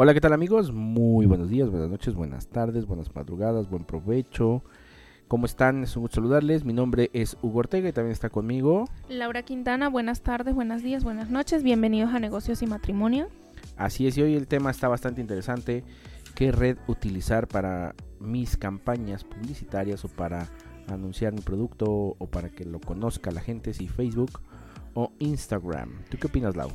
Hola, ¿qué tal amigos? Muy buenos días, buenas noches, buenas tardes, buenas madrugadas, buen provecho. ¿Cómo están? Es un gusto saludarles. Mi nombre es Hugo Ortega y también está conmigo Laura Quintana. Buenas tardes, buenos días, buenas noches. Bienvenidos a Negocios y Matrimonio. Así es, y hoy el tema está bastante interesante. ¿Qué red utilizar para mis campañas publicitarias o para anunciar mi producto o para que lo conozca la gente? Si Facebook o Instagram. ¿Tú qué opinas, Lau?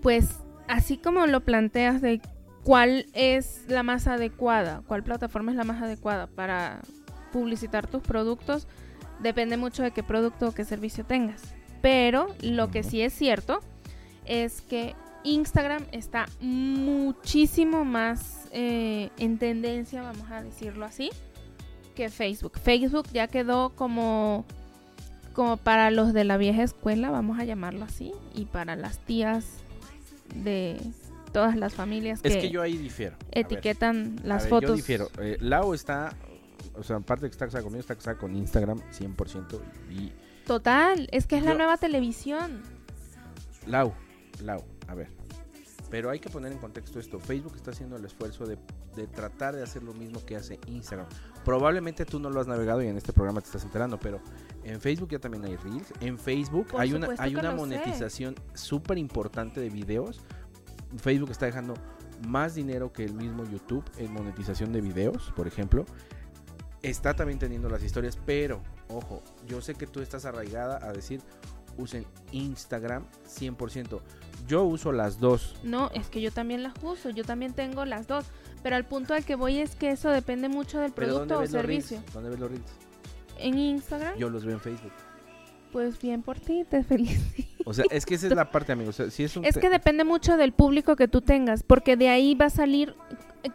Pues así como lo planteas de cuál es la más adecuada, cuál plataforma es la más adecuada para publicitar tus productos, depende mucho de qué producto o qué servicio tengas. Pero lo que sí es cierto es que Instagram está muchísimo más eh, en tendencia, vamos a decirlo así, que Facebook. Facebook ya quedó como, como para los de la vieja escuela, vamos a llamarlo así, y para las tías de todas las familias que, Es que yo ahí difiero. Ver, etiquetan las ver, fotos. Yo difiero. Eh, Lau está, o sea, aparte que está casada conmigo, está casada con Instagram 100%. Y Total, es que es la nueva televisión. Lau, Lau, a ver. Pero hay que poner en contexto esto. Facebook está haciendo el esfuerzo de, de tratar de hacer lo mismo que hace Instagram. Probablemente tú no lo has navegado y en este programa te estás enterando, pero en Facebook ya también hay Reels. En Facebook Por hay una, hay una monetización súper importante de videos. Facebook está dejando más dinero que el mismo YouTube en monetización de videos, por ejemplo. Está también teniendo las historias, pero ojo, yo sé que tú estás arraigada a decir usen Instagram 100%. Yo uso las dos. No, es que yo también las uso, yo también tengo las dos. Pero al punto al que voy es que eso depende mucho del Pero ¿dónde producto o reels? servicio. ¿Dónde ves los reels? En Instagram, Yo los veo en Facebook. pues bien por ti, te felicito. O sea, es que esa es la parte, amigos. O sea, si es un Es te- que depende mucho del público que tú tengas, porque de ahí va a salir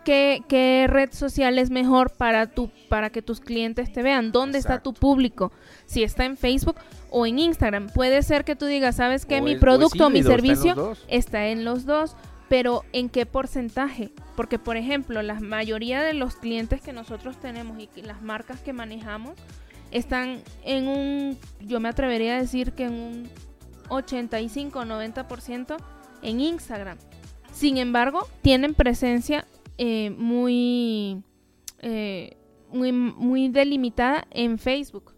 qué, qué red social es mejor para tu, para que tus clientes te vean, dónde está tu público, si está en Facebook o en Instagram. Puede ser que tú digas, ¿sabes qué? o Mi es- o producto o mi servicio está en los dos, pero ¿en qué porcentaje? Porque, por ejemplo, la mayoría de los clientes que nosotros tenemos y que las marcas que manejamos están en un, yo me atrevería a decir que en un 85-90% en Instagram. Sin embargo, tienen presencia eh, muy, eh, muy, muy delimitada en Facebook.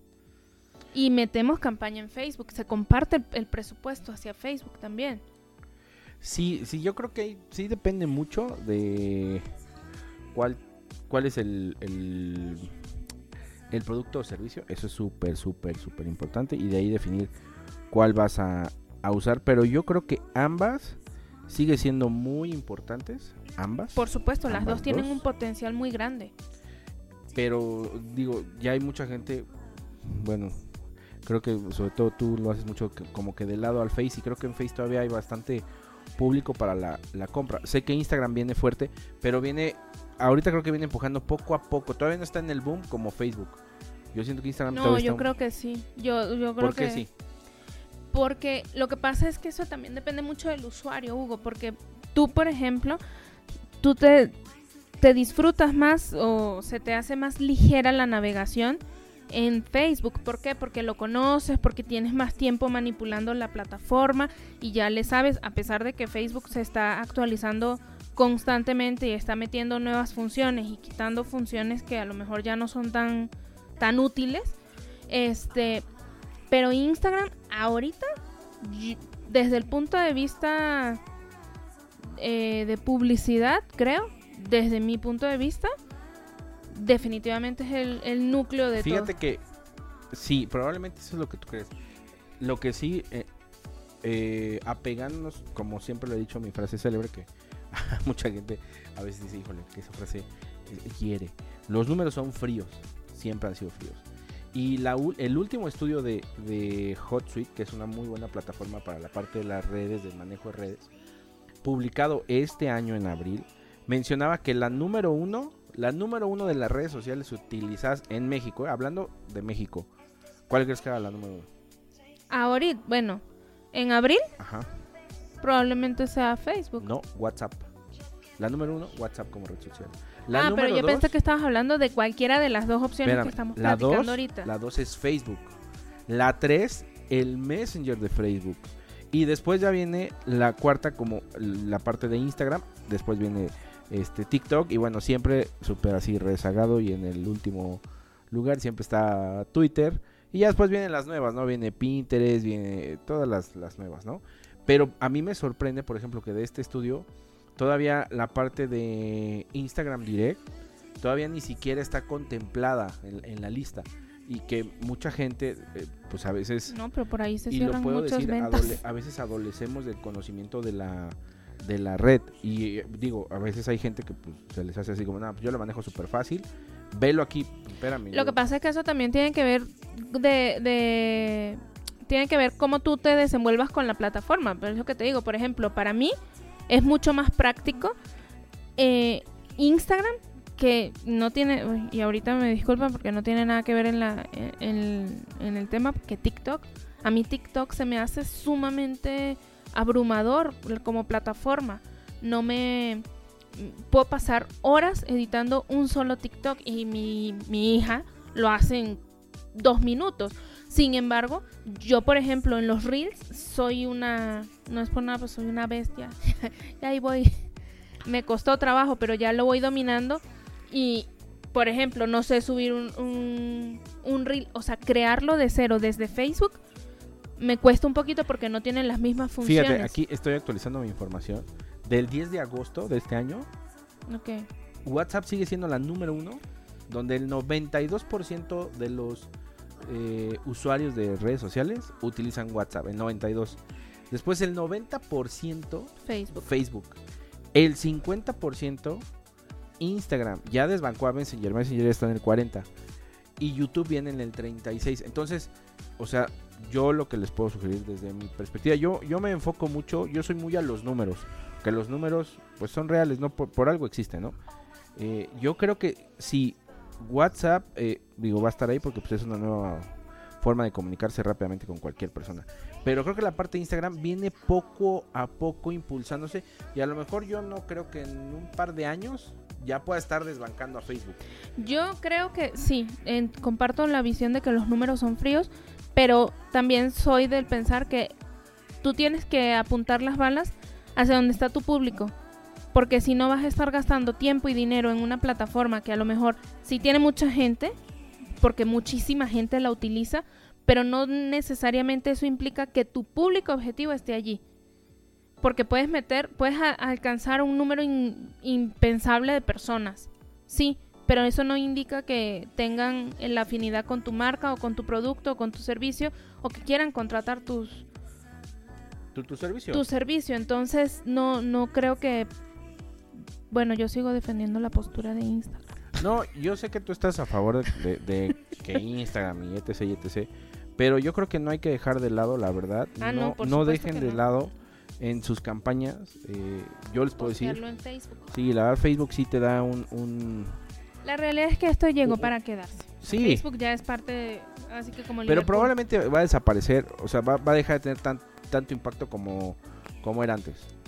Y metemos campaña en Facebook. Se comparte el, presupuesto hacia Facebook también. Sí, sí, yo creo que sí depende mucho de cuál, cuál es el, el, el producto o servicio. Eso es súper, súper, súper importante. Y de ahí definir cuál vas a, a usar. Pero yo creo que ambas sigue siendo muy importantes. Ambas. Por supuesto, las dos tienen un potencial muy grande. Pero digo, ya hay mucha gente, bueno, creo que sobre todo tú lo haces mucho que- como que de lado al Face y creo que en Face todavía hay bastante público para la, la compra. Sé que Instagram viene fuerte, pero viene, ahorita creo que viene empujando poco a poco. Todavía no está en el boom como Facebook. Yo siento que Instagram No, yo está... creo que sí. Yo, yo creo ¿Por qué que sí? Porque lo que pasa es que eso también depende mucho del usuario, Hugo. Porque tú, por ejemplo, tú te, te disfrutas más o se te hace más ligera la navegación en Facebook. ¿Por qué? Porque lo conoces, porque tienes más tiempo manipulando la plataforma y ya le sabes, a pesar de que Facebook se está actualizando constantemente y está metiendo nuevas funciones y quitando funciones que a lo mejor ya no son tan, tan útiles. Este, pero Instagram ahorita, desde el punto de vista eh, de publicidad, creo, desde mi punto de vista, definitivamente es el, el núcleo de Fíjate todo. que sí, probablemente eso es lo que tú crees. Lo que sí, eh, eh, apegándonos, como siempre lo he dicho, mi frase célebre, que mucha gente a veces dice, híjole, que esa frase eh, quiere. Los números son fríos, siempre han sido fríos. Y la, el último estudio de, de HotSuite, que es una muy buena plataforma para la parte de las redes, del manejo de redes, publicado este año en abril, mencionaba que la número uno, la número uno de las redes sociales utilizadas en México, eh, hablando de México, ¿cuál crees que era la número uno? Ahorita, bueno, en abril Ajá. probablemente sea Facebook. No, WhatsApp. La número uno, WhatsApp como red social. La ah, pero yo dos, pensé que estabas hablando de cualquiera de las dos opciones espérame, que estamos la platicando dos, ahorita. La dos es Facebook. La tres, el Messenger de Facebook. Y después ya viene la cuarta como la parte de Instagram. Después viene este TikTok y bueno, siempre súper así rezagado y en el último lugar siempre está Twitter y ya después vienen las nuevas, ¿no? Viene Pinterest, viene todas las, las nuevas, ¿no? Pero a mí me sorprende, por ejemplo, que de este estudio todavía la parte de Instagram Direct todavía ni siquiera está contemplada en, la lista. Y que mucha gente eh, pues a veces no pero por ahí se y lo puedo decir a veces adolecemos del conocimiento de la de la red. Y eh, digo a veces hay gente que pues, se les hace así como nada pues yo lo manejo súper fácil velo aquí espérame lo que pasa es que eso también tiene que ver de, de tiene que ver cómo tú te desenvuelvas con la plataforma pero es lo que te digo por ejemplo para mí es mucho más práctico eh, Instagram que no tiene, y ahorita me disculpan porque no tiene nada que ver en, la, en, el tema, que TikTok, a mí TikTok se me hace sumamente abrumador como plataforma. No me puedo pasar horas editando un solo TikTok y mi, mi hija lo hace en dos minutos. Sin embargo, yo, por ejemplo, en los reels soy una, no es por nada, pues soy una bestia. y ahí voy. Me costó trabajo, pero ya lo voy dominando y, por ejemplo, no sé, subir un, un, reel, o sea, crearlo de cero desde Facebook, me cuesta un poquito porque no tienen las mismas funciones. Fíjate, aquí estoy actualizando mi información. Del 10 de agosto de este año, okay. WhatsApp sigue siendo la número uno, donde el 92% de los eh, usuarios de redes sociales utilizan WhatsApp, el 92%. Después el 90% Facebook. Facebook. El 50% Instagram ya desbancó a Messenger, Messenger está en el 40 y YouTube viene en el 36. Entonces, o sea, yo lo que les puedo sugerir desde mi perspectiva, yo, yo me enfoco mucho, yo soy muy a los números, que los números pues son reales, ¿no? Por, algo existen, ¿no? Eh, yo creo que si WhatsApp, eh, digo, va a estar ahí porque pues, es una nueva forma de comunicarse rápidamente con cualquier persona. Pero creo que la parte de Instagram viene poco a poco impulsándose y a lo mejor yo no creo que en un par de años ya pueda estar desbancando a Facebook. Yo creo que sí, comparto la visión de que los números son fríos, pero también soy del pensar que tú tienes que apuntar las balas hacia donde está tu público. Porque si no vas a estar gastando tiempo y dinero en una plataforma que a lo mejor sí tiene mucha gente, porque muchísima gente la utiliza, pero no necesariamente eso implica que tu público objetivo esté allí porque puedes meter, puedes alcanzar un número impensable de personas, sí, pero eso no indica que tengan la afinidad con tu marca o con tu producto o con tu servicio o que quieran contratar tus tu, servicio. Tu servicio, entonces no no creo que bueno, yo sigo defendiendo la postura de Instagram. No, yo sé que tú estás a favor de, que Instagram y etc, etc, pero yo creo que no hay que dejar de lado la verdad. Ah, no, no, dejen de lado en sus campañas. Eh, yo les puedo decir. En Facebook. Sí, la verdad, Facebook sí te da un, La realidad es que esto llegó para quedarse. Sí. Facebook ya es parte, así que como. Pero probablemente va a desaparecer, o sea, va, a dejar de tener tan, tanto impacto como, como era antes.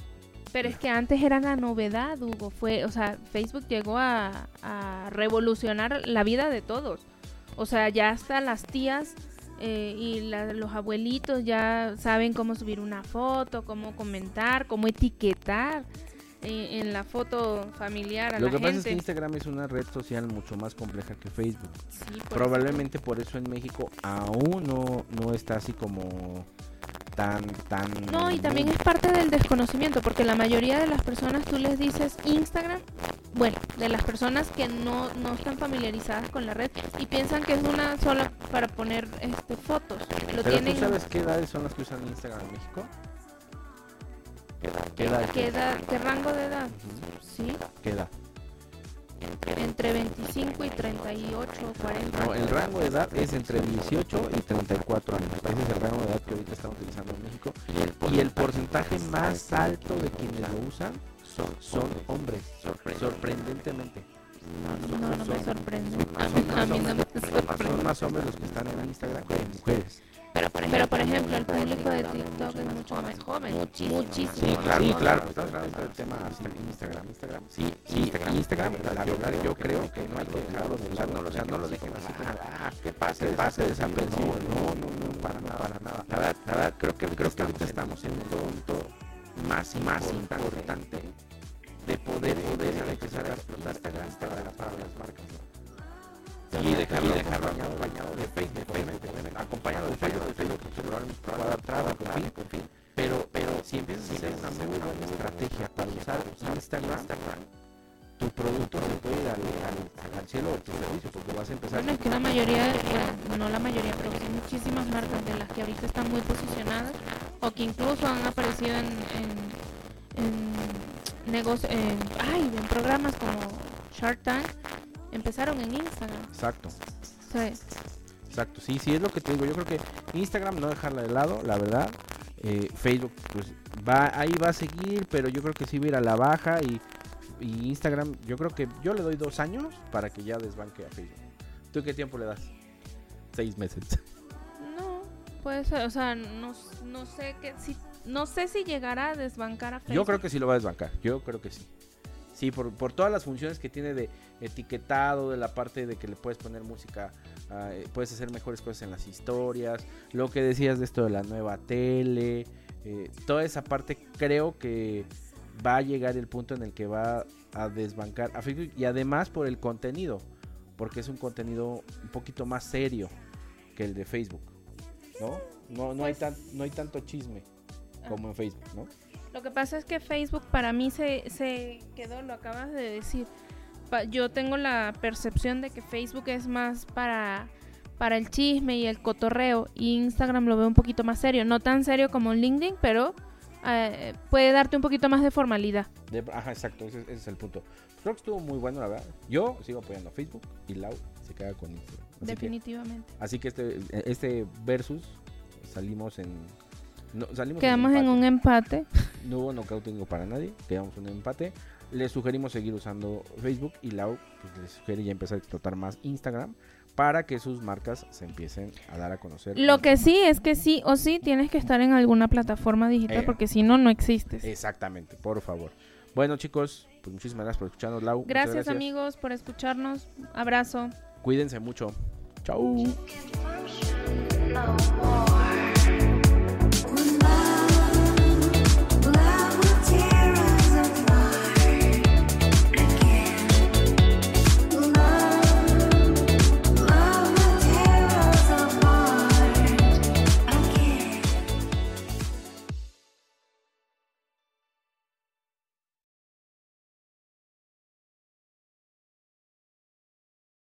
Pero es que antes era la novedad, Hugo. Fue, o sea, Facebook llegó a, a revolucionar la vida de todos. O sea, ya hasta las tías eh, y los abuelitos ya saben cómo subir una foto, cómo comentar, cómo etiquetar eh, en la foto familiar a Lo que pasa es que Instagram es una red social mucho más compleja que Facebook. Probablemente por eso en México aún no, no está así como tan, tan... No, y también es parte del desconocimiento, porque la mayoría de las personas tú les dices Instagram, bueno, de las personas que no, no están familiarizadas con la red y piensan que es una sola para poner este fotos. Lo ¿Pero tú sabes qué edades son las que usan Instagram en México? ¿Qué edad? ¿Qué, edad, qué rango de edad? ¿Sí? ¿Qué edad? Entre 25 y 38 o 40. No, el rango de edad es entre 18 y 34 años. Ese es el rango de edad que ahorita estamos utilizando en México. Y el porcentaje más alto de quienes lo usan son, son hombres, sorprendentemente. No, no, no me sorprende. Son más hombres los que están en Instagram que mujeres. Pero por, ejemplo, Pero por ejemplo, el público de TikTok es mucho más joven. Muchísimo. Sí, claro, sí, claro. Hablando del tema Instagram, Instagram. Sí, Instagram, Instagram. La verdad, yo creo que no hay que dejarlo de usar. No, o sea, no lo como, ah, que pase, pase desapercibido. No, no, no, para nada, para nada. La verdad, la verdad creo que, creo que ahorita estamos en un punto más y más importante para usar Instagram, tu producto se puede ir al, al, al cielo de tu servicio, porque vas a empezar... Bueno, es que la mayoría, no la mayoría, pero sí muchísimas marcas de las que ahorita están muy posicionadas o que incluso han aparecido en, en, en negocios, en, ay, en programas como Shark Tank, empezaron en Instagram. Exacto. Sí. Exacto, sí, sí, es lo que te digo. Yo creo que Instagram no dejarla de lado, la verdad. Eh, Facebook, pues va, ahí va a seguir, pero yo creo que sí va a ir a la baja y, y Instagram, yo creo que yo le doy dos años para que ya desbanque a Facebook. ¿Tú qué tiempo le das? Seis meses. No, puede ser, o sea, no, no sé que si no sé si llegará a desbancar a Facebook. Yo creo que sí lo va a desbancar, yo creo que sí. Sí, por, por todas las funciones que tiene de etiquetado, de la parte de que le puedes poner música, uh, puedes hacer mejores cosas en las historias, lo que decías de esto de la nueva tele, eh, toda esa parte creo que va a llegar el punto en el que va a desbancar a Facebook y además por el contenido, porque es un contenido un poquito más serio que el de Facebook, ¿no? No, no, hay, tan, no hay tanto chisme como en Facebook, ¿no? Lo que pasa es que Facebook para mí se, se quedó, lo acabas de decir. Yo tengo la percepción de que Facebook es más para, para el chisme y el cotorreo. Y Instagram lo veo un poquito más serio. No tan serio como LinkedIn, pero eh, puede darte un poquito más de formalidad. De- ajá, exacto, ese, ese es el punto. Creo que estuvo muy bueno, la verdad. Yo sigo apoyando a Facebook y Lau se queda con Instagram. Así que, definitivamente. así que este, este versus salimos en... No, salimos Quedamos en empate. un empate. No hubo knockout para nadie, quedamos en un empate. Les sugerimos seguir usando Facebook y Lau pues, les sugiere ya empezar a explotar más Instagram para que sus marcas se empiecen a dar a conocer. Lo que sí es que sí o sí tienes que estar en alguna plataforma digital Eh, porque si no, no existes. Exactamente, por favor. Bueno chicos, pues muchísimas gracias por escucharnos, Lau. muchas Gracias, amigos por escucharnos. Abrazo. Cuídense mucho. Chau. No.